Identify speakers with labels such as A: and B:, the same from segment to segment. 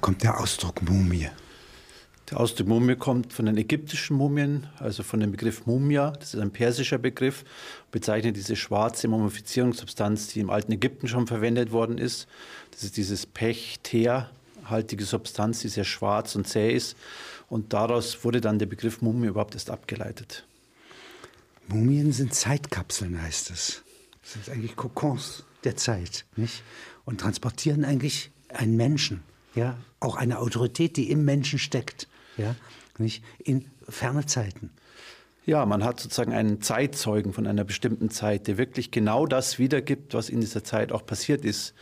A: kommt der Ausdruck Mumie?
B: Der Ausdruck Mumie kommt von den ägyptischen Mumien, also von dem Begriff Mumia. Das ist ein persischer Begriff, bezeichnet diese schwarze Mumifizierungssubstanz, die im alten Ägypten schon verwendet worden ist. Das ist dieses Pech-Teer-haltige Substanz, die sehr schwarz und zäh ist. Und daraus wurde dann der Begriff Mumie überhaupt erst abgeleitet.
A: Mumien sind Zeitkapseln, heißt es. Das sind eigentlich Kokons der Zeit, nicht? Und transportieren eigentlich einen Menschen, ja, auch eine Autorität, die im Menschen steckt ja, nicht in ferne Zeiten.
B: Ja, man hat sozusagen einen Zeitzeugen von einer bestimmten Zeit, der wirklich genau das wiedergibt, was in dieser Zeit auch passiert ist.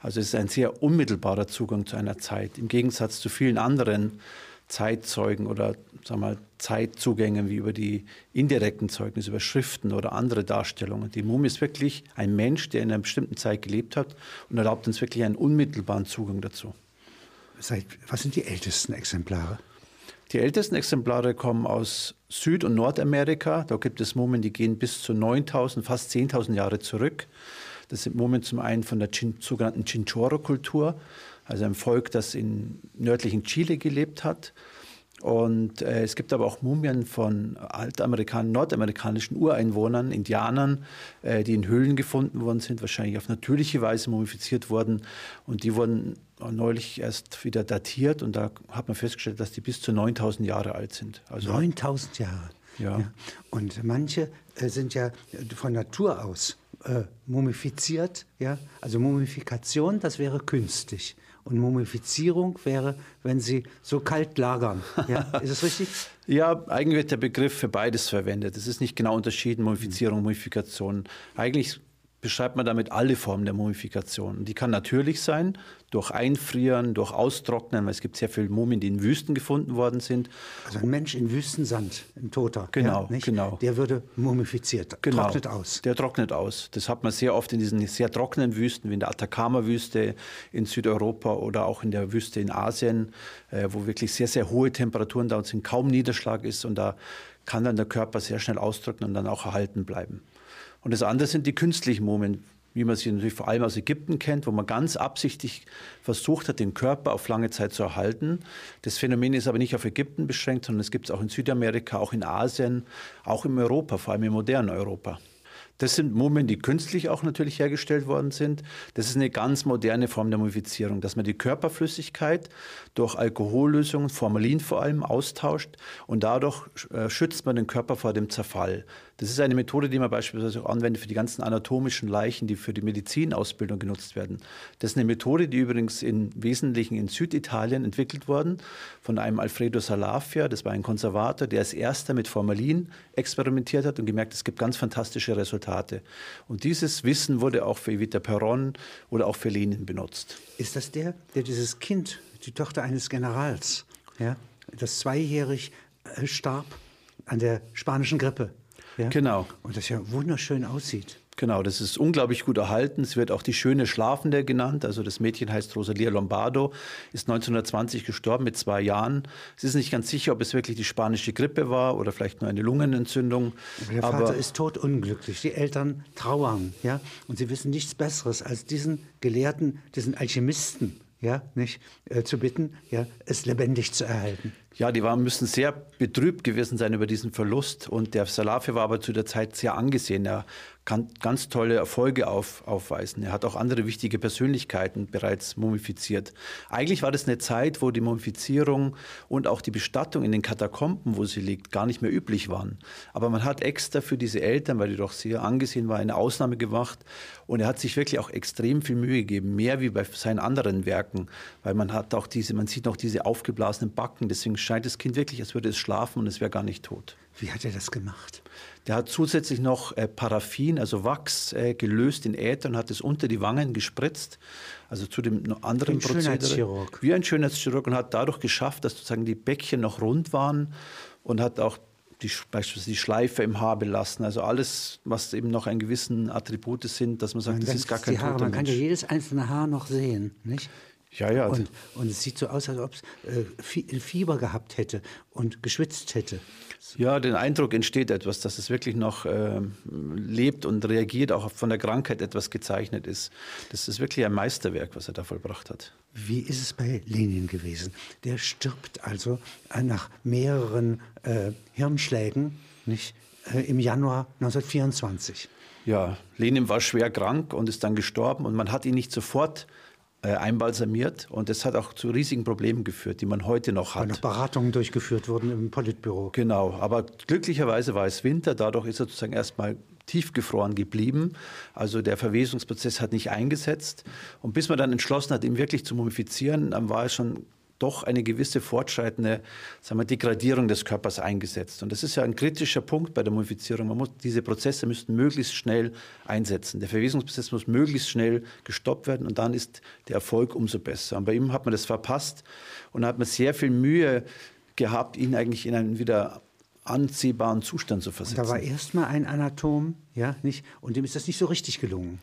B: Also es ist ein sehr unmittelbarer Zugang zu einer Zeit, im Gegensatz zu vielen anderen Zeitzeugen oder sagen wir, Zeitzugängen wie über die indirekten Zeugnisse, über Schriften oder andere Darstellungen. Die Mumie ist wirklich ein Mensch, der in einer bestimmten Zeit gelebt hat und erlaubt uns wirklich einen unmittelbaren Zugang dazu.
A: Was sind die ältesten Exemplare?
B: Die ältesten Exemplare kommen aus Süd- und Nordamerika. Da gibt es Mumien, die gehen bis zu 9000, fast 10.000 Jahre zurück. Das sind Mumien zum einen von der Chin, sogenannten Chinchorro-Kultur, also ein Volk, das in nördlichen Chile gelebt hat. Und äh, es gibt aber auch Mumien von altamerikanischen, nordamerikanischen Ureinwohnern, Indianern, äh, die in Höhlen gefunden worden sind, wahrscheinlich auf natürliche Weise mumifiziert worden. Und die wurden neulich erst wieder datiert und da hat man festgestellt, dass die bis zu 9000 Jahre alt sind.
A: Also 9000 Jahre. Ja. ja. Und manche äh, sind ja von Natur aus äh, mumifiziert. Ja? Also Mumifikation, das wäre künstlich. Und Mumifizierung wäre, wenn sie so kalt lagern. Ja? Ist es richtig?
B: ja, eigentlich wird der Begriff für beides verwendet. Es ist nicht genau unterschieden, Mumifizierung, Mumifikation. Eigentlich beschreibt man damit alle Formen der Mumifikation. Die kann natürlich sein, durch Einfrieren, durch Austrocknen, weil es gibt sehr viele Mumien, die in Wüsten gefunden worden sind.
A: Also ein Mensch in Wüstensand, ein Toter.
B: Genau, ja, genau.
A: Der würde mumifiziert,
B: genau,
A: trocknet aus.
B: Der trocknet aus. Das hat man sehr oft in diesen sehr trockenen Wüsten, wie in der Atacama-Wüste in Südeuropa oder auch in der Wüste in Asien, äh, wo wirklich sehr, sehr hohe Temperaturen da sind, kaum Niederschlag ist und da kann dann der Körper sehr schnell austrocknen und dann auch erhalten bleiben. Und das andere sind die künstlichen Mumien, wie man sie natürlich vor allem aus Ägypten kennt, wo man ganz absichtlich versucht hat, den Körper auf lange Zeit zu erhalten. Das Phänomen ist aber nicht auf Ägypten beschränkt, sondern es gibt es auch in Südamerika, auch in Asien, auch in Europa, vor allem im modernen Europa. Das sind Mumien, die künstlich auch natürlich hergestellt worden sind. Das ist eine ganz moderne Form der Mumifizierung, dass man die Körperflüssigkeit durch Alkohollösungen, Formalin vor allem, austauscht und dadurch äh, schützt man den Körper vor dem Zerfall. Das ist eine Methode, die man beispielsweise auch anwendet für die ganzen anatomischen Leichen, die für die Medizinausbildung genutzt werden. Das ist eine Methode, die übrigens im Wesentlichen in Süditalien entwickelt worden von einem Alfredo Salafia. Das war ein Konservator, der als erster mit Formalin experimentiert hat und gemerkt, es gibt ganz fantastische Resultate. Und dieses Wissen wurde auch für Evita Perron oder auch für Lenin benutzt.
A: Ist das der, der dieses Kind die Tochter eines Generals, ja, das zweijährig äh, starb an der spanischen Grippe.
B: Ja? Genau.
A: Und das ja wunderschön aussieht.
B: Genau, das ist unglaublich gut erhalten. Es wird auch die schöne Schlafende genannt. Also das Mädchen heißt Rosalia Lombardo, ist 1920 gestorben mit zwei Jahren. Es ist nicht ganz sicher, ob es wirklich die spanische Grippe war oder vielleicht nur eine Lungenentzündung.
A: Aber der Vater Aber ist totunglücklich. Die Eltern trauern, ja, und sie wissen nichts Besseres als diesen Gelehrten, diesen Alchemisten ja, nicht, äh, zu bitten, ja, es lebendig zu erhalten.
B: Ja, die waren, müssen sehr betrübt gewesen sein über diesen Verlust. Und der Salafi war aber zu der Zeit sehr angesehen. Er kann ganz tolle Erfolge auf, aufweisen. Er hat auch andere wichtige Persönlichkeiten bereits mumifiziert. Eigentlich war das eine Zeit, wo die Mumifizierung und auch die Bestattung in den Katakomben, wo sie liegt, gar nicht mehr üblich waren. Aber man hat extra für diese Eltern, weil die doch sehr angesehen war, eine Ausnahme gemacht. Und er hat sich wirklich auch extrem viel Mühe gegeben, mehr wie bei seinen anderen Werken, weil man hat auch diese, man sieht noch diese aufgeblasenen Backen. Deswegen scheint das Kind wirklich, als würde es schlafen und es wäre gar nicht tot.
A: Wie hat er das gemacht?
B: Der hat zusätzlich noch äh, Paraffin, also Wachs, äh, gelöst in Äther und hat es unter die Wangen gespritzt. Also zu dem anderen
A: Prozedere. Schönheitschirurg.
B: Wie ein Schönheitschirurg und hat dadurch geschafft, dass sozusagen die Bäckchen noch rund waren und hat auch die, beispielsweise die Schleife im Haar belassen. Also alles, was eben noch einen gewissen Attribute sind, dass man sagt, man das ist gar kein toter
A: Man kann ja jedes einzelne Haar noch sehen, nicht?
B: Ja, ja.
A: Und, und es sieht so aus, als ob es äh, Fieber gehabt hätte und geschwitzt hätte.
B: Ja, den Eindruck entsteht etwas, dass es wirklich noch äh, lebt und reagiert, auch von der Krankheit etwas gezeichnet ist. Das ist wirklich ein Meisterwerk, was er da vollbracht hat.
A: Wie ist es bei Lenin gewesen? Der stirbt also nach mehreren äh, Hirnschlägen nicht, äh, im Januar 1924.
B: Ja, Lenin war schwer krank und ist dann gestorben und man hat ihn nicht sofort äh, einbalsamiert und das hat auch zu riesigen Problemen geführt, die man heute noch hat. Weil noch
A: Beratungen durchgeführt wurden im Politbüro.
B: Genau, aber glücklicherweise war es Winter, dadurch ist er sozusagen erstmal tiefgefroren geblieben. Also der Verwesungsprozess hat nicht eingesetzt. Und bis man dann entschlossen hat, ihn wirklich zu mumifizieren, dann war es schon doch eine gewisse fortschreitende sagen wir, Degradierung des Körpers eingesetzt. Und das ist ja ein kritischer Punkt bei der Mumifizierung. Man muss, diese Prozesse müssten möglichst schnell einsetzen. Der Verwesungsprozess muss möglichst schnell gestoppt werden und dann ist der Erfolg umso besser. Und bei ihm hat man das verpasst und hat man sehr viel Mühe gehabt, ihn eigentlich in einen wieder anziehbaren Zustand zu versetzen.
A: Da war erstmal ein Anatom, ja, nicht? Und dem ist das nicht so richtig gelungen.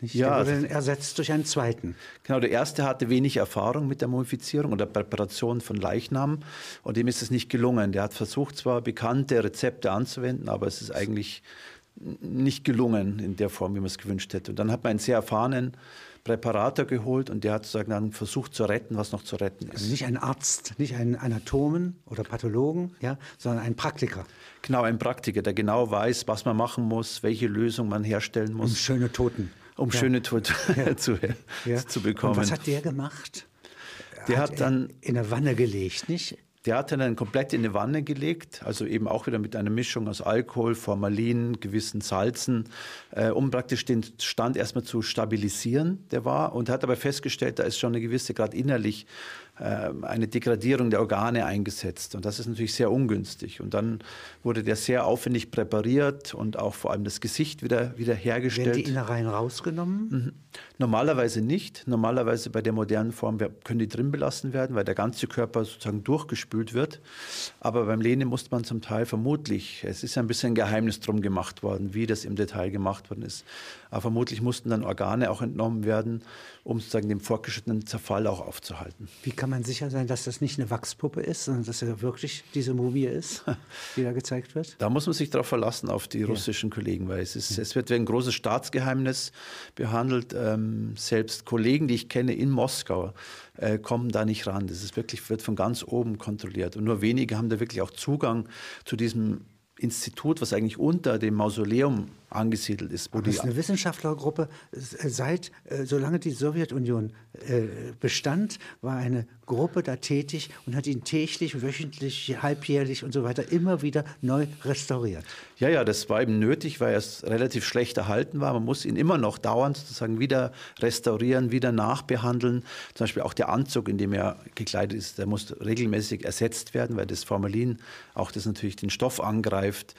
A: Nicht? Ja, der wurde dann ersetzt durch einen zweiten.
B: Genau, der erste hatte wenig Erfahrung mit der Mumifizierung oder Präparation von Leichnamen und dem ist es nicht gelungen. Der hat versucht, zwar bekannte Rezepte anzuwenden, aber es ist eigentlich nicht gelungen in der Form, wie man es gewünscht hätte. Und dann hat man einen sehr erfahrenen Präparator geholt und der hat sozusagen dann versucht zu retten, was noch zu retten ist.
A: Also nicht ein Arzt, nicht ein Anatomen oder Pathologen, ja, sondern ein Praktiker.
B: Genau, ein Praktiker, der genau weiß, was man machen muss, welche Lösung man herstellen muss.
A: Um schöne Toten.
B: Um ja. schöne Toten ja. zu, ja. zu bekommen. Und
A: was hat der gemacht?
B: Der hat, hat dann
A: in der Wanne gelegt, nicht?
B: Der hat dann komplett in eine Wanne gelegt, also eben auch wieder mit einer Mischung aus Alkohol, Formalin, gewissen Salzen, äh, um praktisch den Stand erstmal zu stabilisieren, der war. Und hat aber festgestellt, da ist schon eine gewisse, gerade innerlich, eine Degradierung der Organe eingesetzt. Und das ist natürlich sehr ungünstig. Und dann wurde der sehr aufwendig präpariert und auch vor allem das Gesicht wieder, wieder hergestellt. Werden
A: die Innereien rausgenommen? Mhm.
B: Normalerweise nicht. Normalerweise bei der modernen Form können die drin belassen werden, weil der ganze Körper sozusagen durchgespült wird. Aber beim Lehne musste man zum Teil vermutlich, es ist ein bisschen ein Geheimnis drum gemacht worden, wie das im Detail gemacht worden ist. Aber vermutlich mussten dann Organe auch entnommen werden, um sozusagen den fortgeschrittenen Zerfall auch aufzuhalten.
A: Wie kann man sicher sein, dass das nicht eine Wachspuppe ist, sondern dass er wirklich diese Mumie ist, die da gezeigt wird?
B: Da muss man sich darauf verlassen, auf die russischen ja. Kollegen, weil es, ist, es wird wie ein großes Staatsgeheimnis behandelt. Ähm, selbst Kollegen, die ich kenne in Moskau, äh, kommen da nicht ran. Das ist wirklich, wird von ganz oben kontrolliert. Und nur wenige haben da wirklich auch Zugang zu diesem Institut, was eigentlich unter dem Mausoleum angesiedelt ist.
A: Wo das ist eine Wissenschaftlergruppe. Seit, äh, solange die Sowjetunion äh, bestand, war eine Gruppe da tätig und hat ihn täglich, wöchentlich, halbjährlich und so weiter immer wieder neu restauriert.
B: Ja, ja, das war eben nötig, weil es relativ schlecht erhalten war. Man muss ihn immer noch dauernd sozusagen wieder restaurieren, wieder nachbehandeln. Zum Beispiel auch der Anzug, in dem er gekleidet ist, der muss regelmäßig ersetzt werden, weil das Formalin auch das natürlich den Stoff angreift.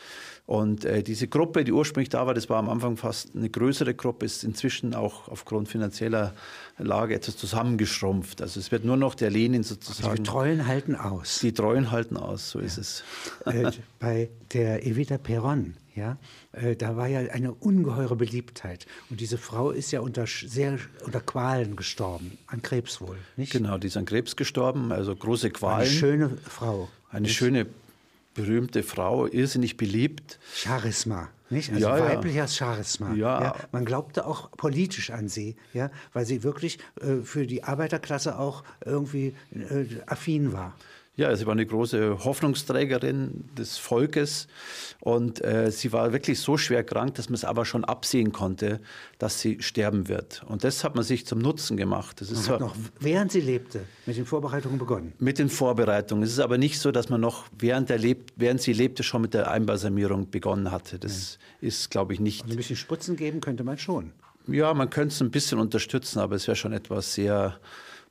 B: Und äh, diese Gruppe, die ursprünglich da war, das war am Anfang fast eine größere Gruppe, ist inzwischen auch aufgrund finanzieller Lage etwas zusammengeschrumpft. Also es wird nur noch der Lenin sozusagen.
A: die Treuen halten aus.
B: Die Treuen halten aus, so ja. ist es.
A: Äh, bei der Evita Peron, ja, äh, da war ja eine ungeheure Beliebtheit. Und diese Frau ist ja unter sehr unter Qualen gestorben, an Krebs wohl, nicht?
B: Genau, die ist an Krebs gestorben, also große Qualen.
A: Eine schöne Frau.
B: Eine nicht? schöne berühmte Frau, irrsinnig beliebt.
A: Charisma, nicht? Also ja, weibliches Charisma. Ja. ja. Man glaubte auch politisch an sie, ja, weil sie wirklich äh, für die Arbeiterklasse auch irgendwie äh, affin war.
B: Ja, sie war eine große Hoffnungsträgerin des Volkes und äh, sie war wirklich so schwer krank, dass man es aber schon absehen konnte, dass sie sterben wird. Und das hat man sich zum Nutzen gemacht. Das
A: ist man hat noch während sie lebte mit den Vorbereitungen begonnen.
B: Mit den Vorbereitungen. Es ist aber nicht so, dass man noch während, er lebt, während sie lebte schon mit der Einbalsamierung begonnen hatte. Das ja. ist, glaube ich, nicht.
A: Also ein bisschen Spritzen geben könnte man schon.
B: Ja, man könnte es ein bisschen unterstützen, aber es wäre schon etwas sehr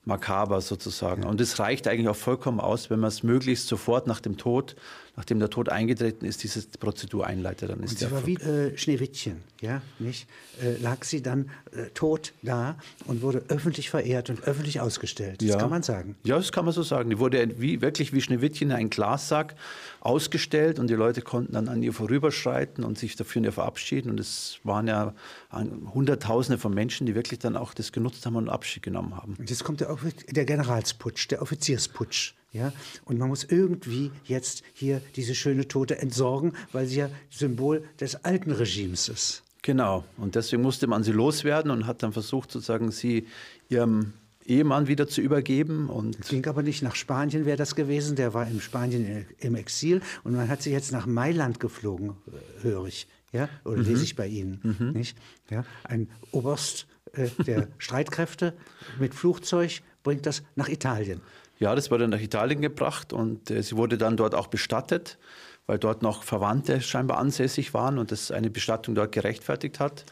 B: makaber sozusagen. Und es reicht eigentlich auch vollkommen aus, wenn man es möglichst sofort nach dem Tod nachdem der Tod eingetreten ist, diese Prozedur einleitet. Dann ist
A: und sie war wie äh, Schneewittchen, ja, nicht? Äh, lag sie dann äh, tot da und wurde öffentlich verehrt und öffentlich ausgestellt. Das
B: ja.
A: kann man sagen.
B: Ja, das kann man so sagen. Die wurde wie, wirklich wie Schneewittchen in einen Glassack ausgestellt und die Leute konnten dann an ihr vorüberschreiten und sich dafür verabschieden. Und es waren ja Hunderttausende von Menschen, die wirklich dann auch das genutzt haben und Abschied genommen haben.
A: Und jetzt kommt der, der Generalsputsch, der Offiziersputsch. Ja? Und man muss irgendwie jetzt hier diese schöne Tote entsorgen, weil sie ja Symbol des alten Regimes ist.
B: Genau. Und deswegen musste man sie loswerden und hat dann versucht, sozusagen sie ihrem Ehemann wieder zu übergeben. Und
A: es ging aber nicht nach Spanien, wäre das gewesen. Der war in Spanien im Exil und man hat sie jetzt nach Mailand geflogen, äh, höre ich. Ja? Oder mhm. lese ich bei Ihnen. Mhm. Nicht? Ja? Ein Oberst äh, der Streitkräfte mit Flugzeug bringt das nach Italien.
B: Ja, das wurde nach Italien gebracht und äh, sie wurde dann dort auch bestattet, weil dort noch Verwandte scheinbar ansässig waren und das eine Bestattung dort gerechtfertigt hat.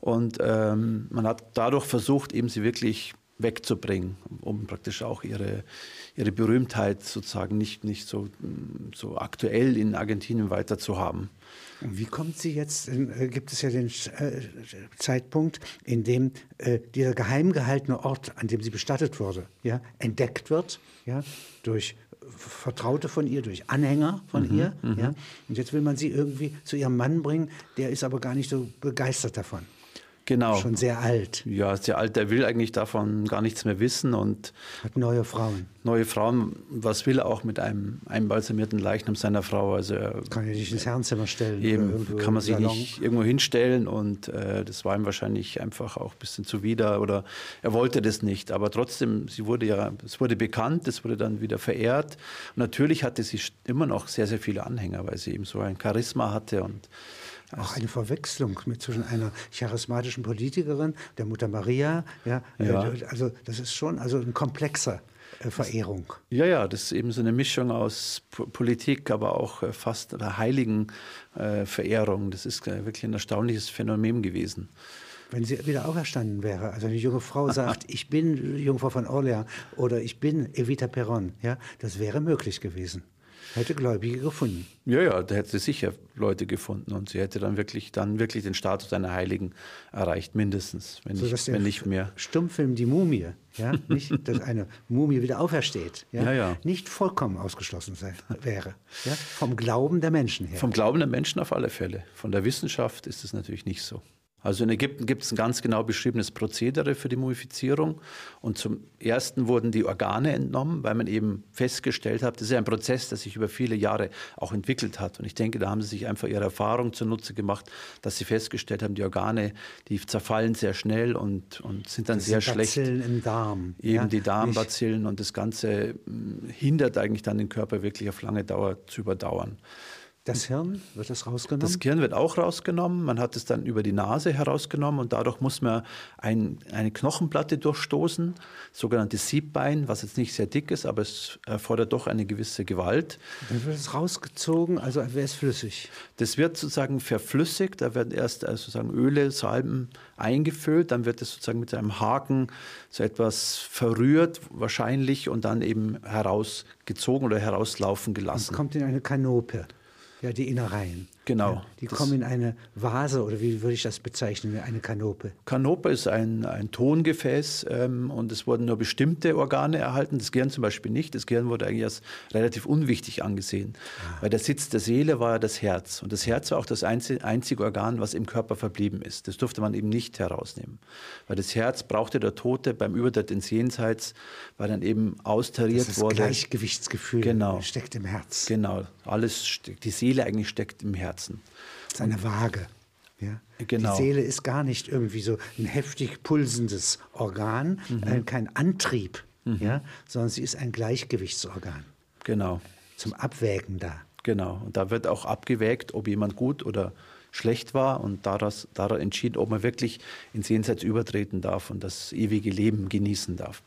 B: Und ähm, man hat dadurch versucht, eben sie wirklich wegzubringen, um praktisch auch ihre, ihre Berühmtheit sozusagen nicht, nicht so, so aktuell in Argentinien weiter zu haben.
A: Und wie kommt sie jetzt, äh, gibt es ja den äh, Zeitpunkt, in dem äh, dieser geheim gehaltene Ort, an dem sie bestattet wurde, ja, entdeckt wird, ja, durch Vertraute von ihr, durch Anhänger von mhm, ihr. Mhm. Ja. Und jetzt will man sie irgendwie zu ihrem Mann bringen, der ist aber gar nicht so begeistert davon.
B: Genau.
A: Schon sehr alt.
B: Ja, sehr alt. Der will eigentlich davon gar nichts mehr wissen und
A: hat neue Frauen.
B: Neue Frauen. Was will er auch mit einem einbalsamierten Leichnam seiner Frau? Also
A: kann er sich ins Herrenzimmer stellen.
B: Eben kann man sich Salon. nicht irgendwo hinstellen und äh, das war ihm wahrscheinlich einfach auch ein bisschen zuwider oder er wollte das nicht. Aber trotzdem, sie wurde ja, es wurde bekannt, es wurde dann wieder verehrt. Und natürlich hatte sie immer noch sehr sehr viele Anhänger, weil sie eben so ein Charisma hatte und
A: auch eine Verwechslung mit zwischen einer charismatischen Politikerin, der Mutter Maria. Ja, ja. Äh, also das ist schon also ein komplexer äh, Verehrung.
B: Ja, ja, das ist eben so eine Mischung aus Politik, aber auch äh, fast einer heiligen Verehrung. Das ist wirklich ein erstaunliches Phänomen gewesen.
A: Wenn sie wieder auferstanden wäre, also eine junge Frau sagt, ich bin Jungfrau von Orleans oder ich bin Evita Perron, ja, das wäre möglich gewesen hätte Gläubige gefunden.
B: Ja, ja, da hätte sie sicher Leute gefunden und sie hätte dann wirklich, dann wirklich den Status einer Heiligen erreicht, mindestens, wenn, so, nicht, wenn nicht mehr.
A: Stummfilm Die Mumie, ja, nicht, dass eine Mumie wieder aufersteht, ja,
B: ja, ja.
A: nicht vollkommen ausgeschlossen sei, wäre. Ja, vom Glauben der Menschen her.
B: Vom Glauben der Menschen auf alle Fälle. Von der Wissenschaft ist es natürlich nicht so. Also in Ägypten gibt es ein ganz genau beschriebenes Prozedere für die Mumifizierung. Und zum ersten wurden die Organe entnommen, weil man eben festgestellt hat, das ist ja ein Prozess, der sich über viele Jahre auch entwickelt hat. Und ich denke, da haben sie sich einfach ihre Erfahrung zunutze gemacht, dass sie festgestellt haben, die Organe, die zerfallen sehr schnell und, und sind dann das sehr sind schlecht.
A: Bazillen im Darm.
B: Eben ja, die Darmbazillen und das Ganze hm, hindert eigentlich dann den Körper wirklich auf lange Dauer zu überdauern.
A: Das Hirn, wird das rausgenommen?
B: Das Hirn wird auch rausgenommen. Man hat es dann über die Nase herausgenommen und dadurch muss man ein, eine Knochenplatte durchstoßen, sogenanntes Siebbein, was jetzt nicht sehr dick ist, aber es erfordert doch eine gewisse Gewalt.
A: Dann wird es rausgezogen, also wäre es flüssig.
B: Das wird sozusagen verflüssigt, da werden erst also sozusagen Öle, Salben eingefüllt, dann wird es sozusagen mit einem Haken so etwas verrührt wahrscheinlich und dann eben herausgezogen oder herauslaufen gelassen.
A: Es kommt in eine Kanope. Ja, die Innereien.
B: Genau.
A: Ja, die kommen in eine Vase oder wie würde ich das bezeichnen, eine Kanope?
B: Kanope ist ein, ein Tongefäß ähm, und es wurden nur bestimmte Organe erhalten, das Gehirn zum Beispiel nicht. Das Gehirn wurde eigentlich als relativ unwichtig angesehen, ah. weil der Sitz der Seele war ja das Herz und das Herz war auch das einzige Organ, was im Körper verblieben ist. Das durfte man eben nicht herausnehmen, weil das Herz brauchte der Tote beim Übertritt ins Jenseits, weil dann eben austariert das wurde.
A: Das Gleichgewichtsgefühl
B: genau.
A: steckt im Herz.
B: Genau, alles steckt, die Seele eigentlich steckt im Herzen.
A: Das ist eine Waage. Ja?
B: Genau.
A: Die Seele ist gar nicht irgendwie so ein heftig pulsendes Organ, mhm. äh, kein Antrieb, mhm. ja? sondern sie ist ein Gleichgewichtsorgan.
B: Genau.
A: Zum Abwägen da.
B: Genau. Und da wird auch abgewägt, ob jemand gut oder schlecht war und daraus, daraus entschieden, ob man wirklich ins Jenseits übertreten darf und das ewige Leben genießen darf.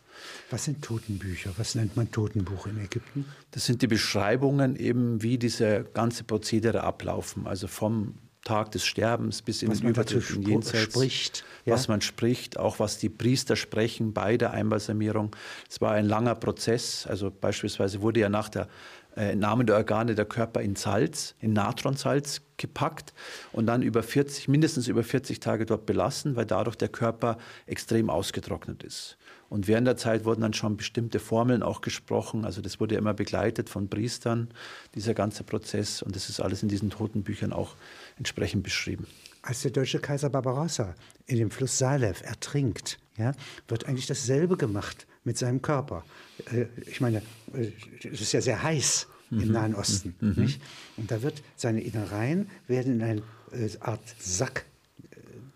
A: Was sind Totenbücher? Was nennt man Totenbuch in Ägypten?
B: Das sind die Beschreibungen eben, wie diese ganze Prozedere ablaufen. Also vom Tag des Sterbens bis in
A: was
B: den Übertritt in Jenseits.
A: Spricht,
B: ja? Was man spricht, auch was die Priester sprechen bei der Einbalsamierung. Es war ein langer Prozess. Also beispielsweise wurde ja nach der äh, Entnahme der Organe der Körper in Salz, in Natronsalz gepackt und dann über 40, mindestens über 40 Tage dort belassen, weil dadurch der Körper extrem ausgetrocknet ist. Und während der Zeit wurden dann schon bestimmte Formeln auch gesprochen. Also das wurde immer begleitet von Priestern, dieser ganze Prozess. Und das ist alles in diesen Totenbüchern auch entsprechend beschrieben.
A: Als der deutsche Kaiser Barbarossa in dem Fluss Salev ertrinkt, ja, wird eigentlich dasselbe gemacht mit seinem Körper. Äh, ich meine, äh, es ist ja sehr heiß mhm. im Nahen Osten. Mhm. Und da wird seine Innereien werden in eine äh, Art Sack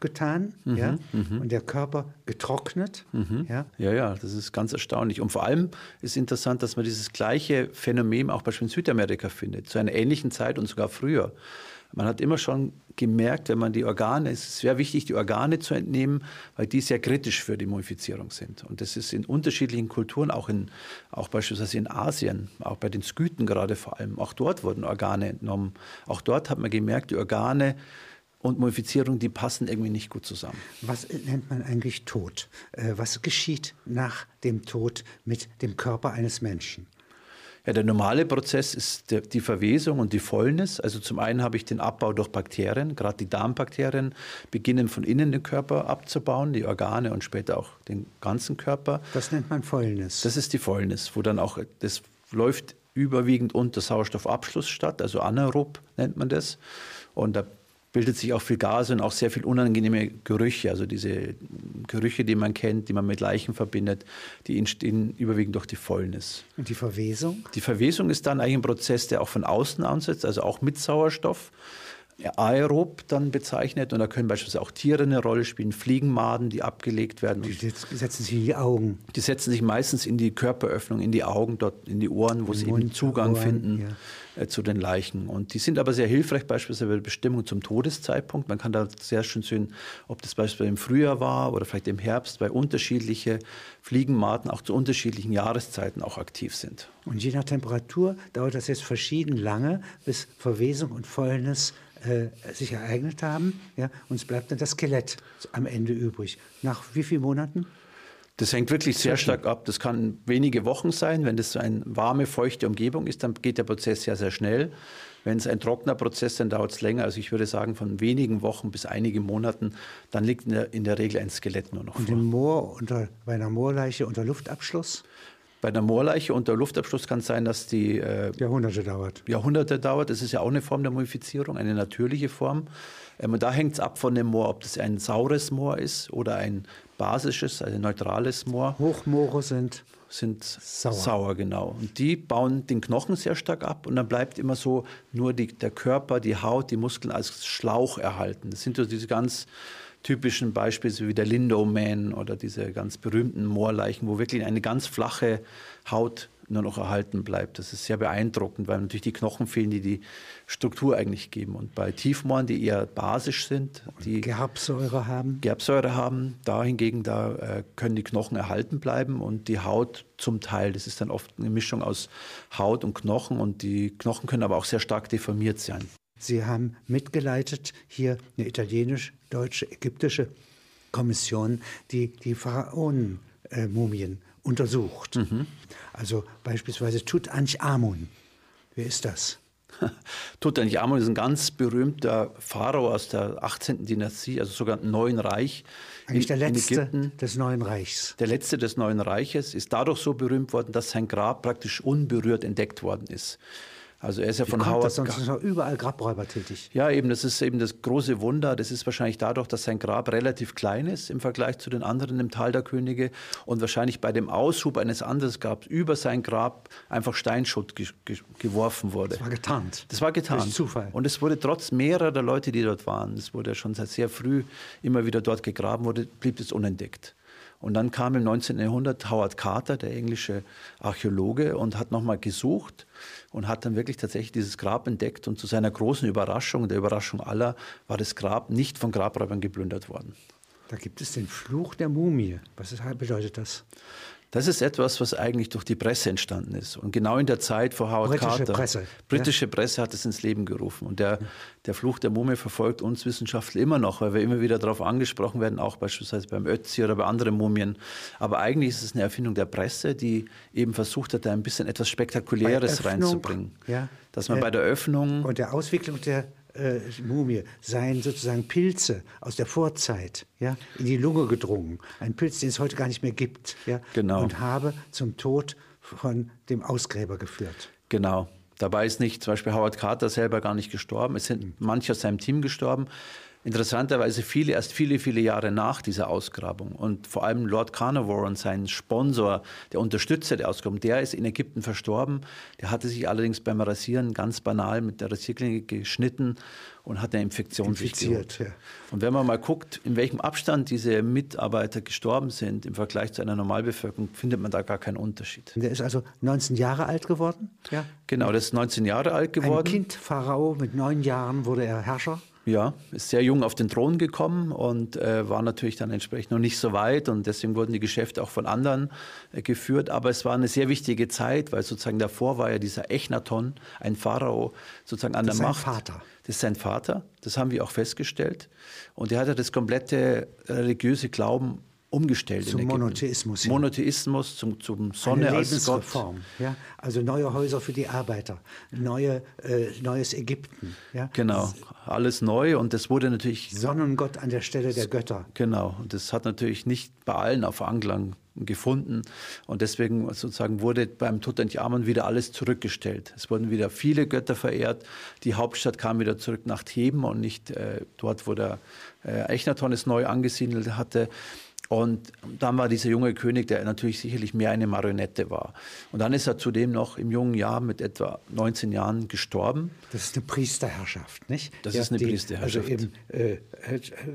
A: getan mhm, ja, mhm. und der Körper getrocknet.
B: Mhm. Ja. ja, ja, das ist ganz erstaunlich. Und vor allem ist interessant, dass man dieses gleiche Phänomen auch beispielsweise in Südamerika findet, zu einer ähnlichen Zeit und sogar früher. Man hat immer schon gemerkt, wenn man die Organe, es ist sehr wichtig, die Organe zu entnehmen, weil die sehr kritisch für die Mumifizierung sind. Und das ist in unterschiedlichen Kulturen, auch, in, auch beispielsweise in Asien, auch bei den Skythen gerade vor allem, auch dort wurden Organe entnommen. Auch dort hat man gemerkt, die Organe und Modifizierung, die passen irgendwie nicht gut zusammen.
A: Was nennt man eigentlich Tod? Äh, was geschieht nach dem Tod mit dem Körper eines Menschen?
B: Ja, der normale Prozess ist die Verwesung und die Fäulnis. Also zum einen habe ich den Abbau durch Bakterien, gerade die Darmbakterien beginnen von innen den Körper abzubauen, die Organe und später auch den ganzen Körper.
A: Das nennt man Fäulnis.
B: Das ist die Fäulnis, wo dann auch das läuft überwiegend unter Sauerstoffabschluss statt, also anaerob nennt man das. Und da bildet sich auch viel Gase und auch sehr viel unangenehme Gerüche. Also diese Gerüche, die man kennt, die man mit Leichen verbindet, die entstehen überwiegend durch die Fäulnis.
A: Und die Verwesung?
B: Die Verwesung ist dann eigentlich ein Prozess, der auch von außen ansetzt, also auch mit Sauerstoff aerob dann bezeichnet. Und da können beispielsweise auch Tiere eine Rolle spielen, Fliegenmaden, die abgelegt werden.
A: Die setzen sich in die Augen.
B: Die setzen sich meistens in die Körperöffnung, in die Augen, dort in die Ohren, wo in sie Mund, eben Zugang Ohren, finden. Ja äh, zu den Leichen. Und die sind aber sehr hilfreich, beispielsweise bei der Bestimmung zum Todeszeitpunkt. Man kann da sehr schön sehen, ob das beispielsweise im Frühjahr war oder vielleicht im Herbst, weil unterschiedliche Fliegenmaten auch zu unterschiedlichen Jahreszeiten auch aktiv sind.
A: Und je nach Temperatur dauert das jetzt verschieden lange, bis Verwesung und Fäulnis äh, sich ereignet haben. Ja, uns bleibt dann das Skelett am Ende übrig. Nach wie vielen Monaten?
B: Das hängt wirklich sehr stark ab. Das kann wenige Wochen sein. Wenn das so eine warme, feuchte Umgebung ist, dann geht der Prozess sehr, sehr schnell. Wenn es ein trockener Prozess ist, dann dauert es länger. Also ich würde sagen, von wenigen Wochen bis einigen Monaten, dann liegt in der, in der Regel ein Skelett nur noch
A: Und vor. Und im Moor unter, bei einer Moorleiche unter Luftabschluss?
B: Bei einer Moorleiche unter Luftabschluss kann es sein, dass die
A: äh, Jahrhunderte dauert.
B: Jahrhunderte dauert. Das ist ja auch eine Form der Mumifizierung, eine natürliche Form. Ähm, und da hängt es ab von dem Moor, ob das ein saures Moor ist oder ein basisches, also neutrales Moor.
A: Hochmoore sind
B: sind sauer. sauer. genau. Und die bauen den Knochen sehr stark ab und dann bleibt immer so nur die, der Körper, die Haut, die Muskeln als Schlauch erhalten. Das sind so diese ganz typischen Beispiele wie der Lindow-Man oder diese ganz berühmten Moorleichen, wo wirklich eine ganz flache Haut nur noch erhalten bleibt. Das ist sehr beeindruckend, weil natürlich die Knochen fehlen, die die Struktur eigentlich geben. Und bei Tiefmooren, die eher basisch sind, die
A: Gerbsäure haben,
B: Gerbsäure haben, da hingegen da äh, können die Knochen erhalten bleiben und die Haut zum Teil. Das ist dann oft eine Mischung aus Haut und Knochen und die Knochen können aber auch sehr stark deformiert sein.
A: Sie haben mitgeleitet hier eine italienisch, deutsche, ägyptische Kommission, die die Pharaonen-Mumien untersucht. Mhm. Also beispielsweise Tutanchamun. Wer ist das?
B: Tutanchamun ist ein ganz berühmter Pharao aus der 18. Dynastie, also sogar im Neuen Reich.
A: Eigentlich in, der letzte des Neuen Reichs.
B: Der letzte des Neuen Reiches ist dadurch so berühmt worden, dass sein Grab praktisch unberührt entdeckt worden ist. Also er ist ja Wie von Howard.
A: Das sonst ist noch überall Grabräuber tätig.
B: Ja, eben, das ist eben das große Wunder. Das ist wahrscheinlich dadurch, dass sein Grab relativ klein ist im Vergleich zu den anderen im Tal der Könige und wahrscheinlich bei dem Aushub eines anderen Grabs über sein Grab einfach Steinschutt ge ge geworfen wurde.
A: Das war getarnt.
B: Das war getarnt.
A: Durch Zufall.
B: Und es wurde trotz mehrerer Leute, die dort waren, es wurde schon seit sehr früh immer wieder dort gegraben wurde, blieb es unentdeckt. Und dann kam im 19. Jahrhundert Howard Carter, der englische Archäologe, und hat nochmal gesucht und hat dann wirklich tatsächlich dieses Grab entdeckt. Und zu seiner großen Überraschung, der Überraschung aller, war das Grab nicht von Grabräubern geplündert worden.
A: Da gibt es den Fluch der Mumie. Was bedeutet das?
B: Das ist etwas, was eigentlich durch die Presse entstanden ist. Und genau in der Zeit vor Howard
A: Britische
B: Carter.
A: Presse.
B: Britische ja. Presse hat es ins Leben gerufen. Und der, der Fluch der Mumie verfolgt uns Wissenschaftler immer noch, weil wir immer wieder darauf angesprochen werden, auch beispielsweise beim Ötzi oder bei anderen Mumien. Aber eigentlich ist es eine Erfindung der Presse, die eben versucht hat, da ein bisschen etwas Spektakuläres Öffnung, reinzubringen. Ja, Dass man äh, bei der Öffnung.
A: Und der Auswicklung der äh, Mumie seien sozusagen Pilze aus der Vorzeit ja, in die Lunge gedrungen. Ein Pilz, den es heute gar nicht mehr gibt. Ja,
B: genau.
A: Und habe zum Tod von dem Ausgräber geführt.
B: Genau. Dabei ist nicht zum Beispiel Howard Carter selber gar nicht gestorben. Es sind manche aus seinem Team gestorben. Interessanterweise viele, erst viele, viele Jahre nach dieser Ausgrabung. Und vor allem Lord Carnarvon und sein Sponsor, der Unterstützer der Ausgrabung, der ist in Ägypten verstorben. Der hatte sich allerdings beim Rasieren ganz banal mit der Rasierklinge geschnitten und hat eine Infektion
A: Infiziert, ja.
B: Und wenn man mal guckt, in welchem Abstand diese Mitarbeiter gestorben sind im Vergleich zu einer Normalbevölkerung, findet man da gar keinen Unterschied.
A: Der ist also 19 Jahre alt geworden?
B: Ja. Genau, der ist 19 Jahre alt geworden.
A: Ein Kind Pharao mit neun Jahren wurde er Herrscher.
B: Ja, ist sehr jung auf den Thron gekommen und äh, war natürlich dann entsprechend noch nicht so weit und deswegen wurden die Geschäfte auch von anderen äh, geführt. Aber es war eine sehr wichtige Zeit, weil sozusagen davor war ja dieser Echnaton, ein Pharao sozusagen an
A: das
B: der Macht.
A: Sein Vater.
B: Das ist sein Vater, das haben wir auch festgestellt. Und er hatte das komplette religiöse Glauben umgestellt.
A: Zum Monotheismus.
B: Ja. Monotheismus, zum, zum Sonne
A: Eine
B: als Gott.
A: Ja? Also neue Häuser für die Arbeiter, neue, äh, neues Ägypten. Ja?
B: Genau, alles neu und das wurde natürlich...
A: Sonnengott an der Stelle der Götter.
B: Genau, und das hat natürlich nicht bei allen auf Anklang gefunden und deswegen sozusagen wurde beim Tutanchamun wieder alles zurückgestellt. Es wurden wieder viele Götter verehrt. Die Hauptstadt kam wieder zurück nach Theben und nicht äh, dort, wo der äh, Echnaton es neu angesiedelt hatte. Und dann war dieser junge König, der natürlich sicherlich mehr eine Marionette war. Und dann ist er zudem noch im jungen Jahr mit etwa 19 Jahren gestorben.
A: Das ist eine Priesterherrschaft, nicht?
B: Das ja, ist eine die, Priesterherrschaft.
A: Also eben äh,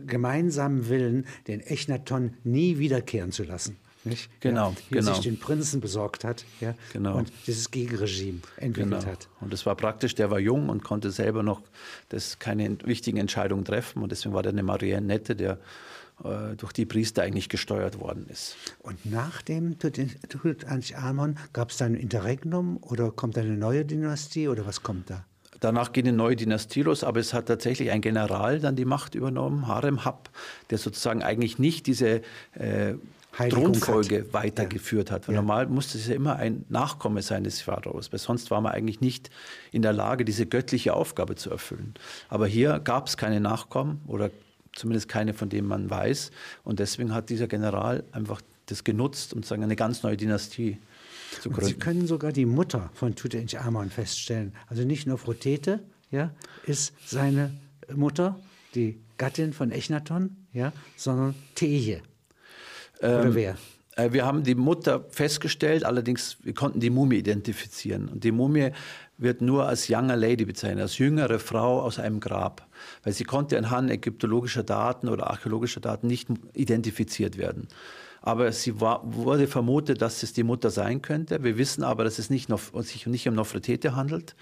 A: gemeinsamen Willen, den Echnaton nie wiederkehren zu lassen. Nicht?
B: Genau,
A: ja,
B: genau.
A: sich den Prinzen besorgt hat ja,
B: genau.
A: und dieses Gegenregime entwickelt
B: genau.
A: hat.
B: Und das war praktisch, der war jung und konnte selber noch das, keine wichtigen Entscheidungen treffen. Und deswegen war der eine Marionette, der äh, durch die Priester eigentlich gesteuert worden ist.
A: Und nach dem Tutanchamun gab es dann ein Interregnum oder kommt eine neue Dynastie oder was kommt da?
B: Danach geht eine neue Dynastie los, aber es hat tatsächlich ein General dann die Macht übernommen, Harem Hab, der sozusagen eigentlich nicht diese äh, Thronfolge hat. weitergeführt ja. hat. Weil ja. normal musste es ja immer ein Nachkomme sein des Pharaos, weil sonst war man eigentlich nicht in der Lage, diese göttliche Aufgabe zu erfüllen. Aber hier gab es keine Nachkommen oder zumindest keine, von denen man weiß. Und deswegen hat dieser General einfach das genutzt, um sagen, eine ganz neue Dynastie zu gründen.
A: Und Sie können sogar die Mutter von Tutanchamun feststellen. Also nicht nur Frotete ja, ist seine Mutter, die Gattin von Echnaton, ja, sondern Teje. Oder ähm, wer?
B: Äh, wir haben die Mutter festgestellt, allerdings wir konnten die Mumie identifizieren. Und die Mumie wird nur als younger lady bezeichnet, als jüngere Frau aus einem Grab, weil sie konnte anhand ägyptologischer Daten oder archäologischer Daten nicht identifiziert werden. Aber sie war, wurde vermutet, dass es die Mutter sein könnte. Wir wissen aber, dass es nicht, sich nicht um Nofretete handelt.